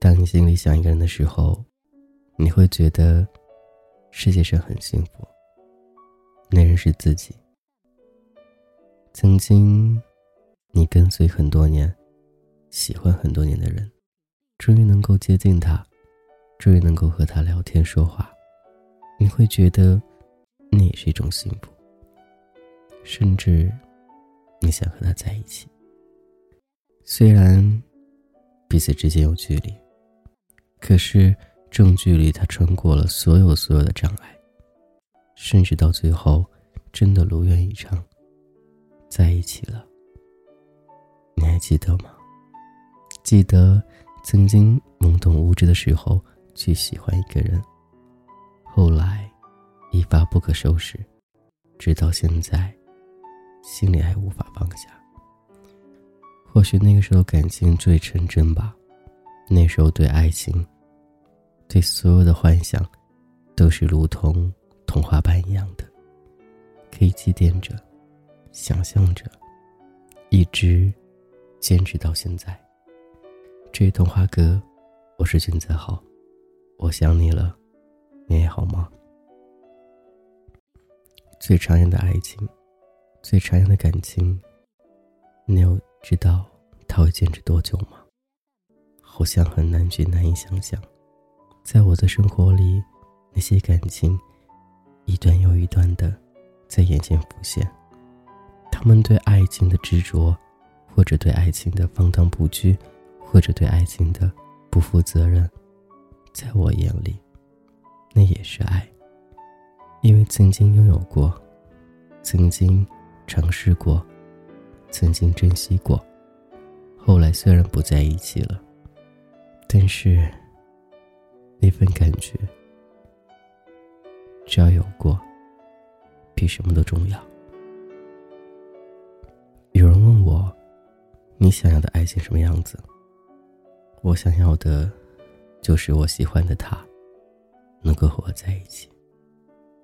当你心里想一个人的时候，你会觉得世界上很幸福。那人是自己。曾经，你跟随很多年，喜欢很多年的人，终于能够接近他，终于能够和他聊天说话，你会觉得那也是一种幸福。甚至，你想和他在一起。虽然彼此之间有距离。可是，正距离他穿过了所有所有的障碍，甚至到最后，真的如愿以偿，在一起了。你还记得吗？记得曾经懵懂无知的时候去喜欢一个人，发不可收拾，直到现在，心里还无法放下。或许那个时候感情最纯真吧。那时候对爱情，对所有的幻想，都是如同童话般一样的，可以祭奠着，想象着，一直坚持到现在。这位童话哥，我是君子好，我想你了，你也好吗？最常见的爱情，最常见的感情，你有知道它会坚持多久吗？好像很难去难以想象，在我的生活里，那些感情，一段又一段的，在眼前浮现。他们对爱情的执着，或者对爱情的放荡不羁，或者对爱情的不负责任，在我眼里，那也是爱。因为曾经拥有过，曾经尝试过，曾经珍惜过，后来虽然不在一起了。但是，那份感觉，只要有过，比什么都重要。有人问我：“你想要的爱情什么样子？”我想要的，就是我喜欢的他，能够和我在一起，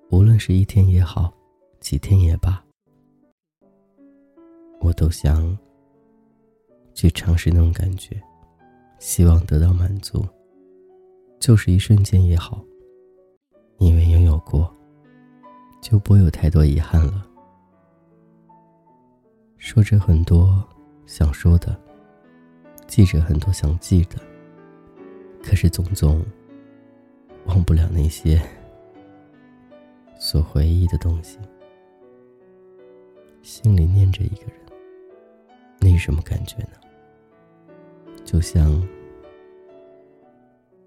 无论是一天也好，几天也罢，我都想去尝试那种感觉。希望得到满足，就是一瞬间也好。因为拥有过，就不会有太多遗憾了。说着很多想说的，记着很多想记的，可是总总忘不了那些所回忆的东西。心里念着一个人，那是什么感觉呢？就像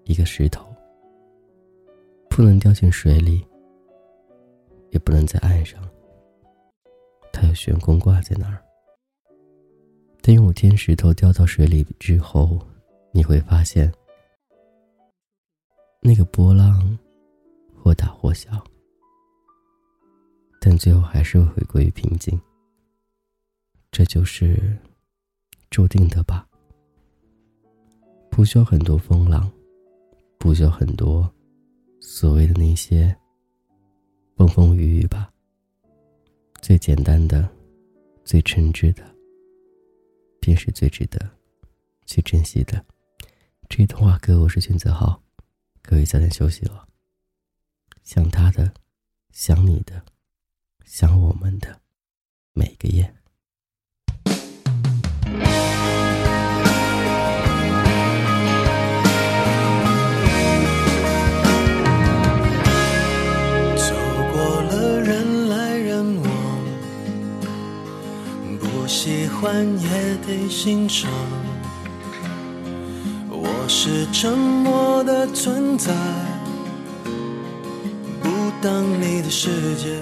一个石头，不能掉进水里，也不能在岸上，它要悬空挂在那儿。等有天石头掉到水里之后，你会发现，那个波浪或大或小，但最后还是会回归于平静。这就是注定的吧。不需要很多风浪，不需要很多所谓的那些风风雨雨吧。最简单的、最诚挚的，便是最值得去珍惜的。这一通话歌，我是选择好，各位早点休息了。想他的，想你的，想我们的每个夜。走过了人来人往，不喜欢也得欣赏。我是沉默的存在，不当你的世界，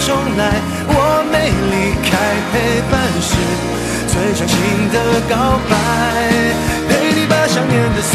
重来，我没离开，陪伴是最长情的告白。陪你把想念的酸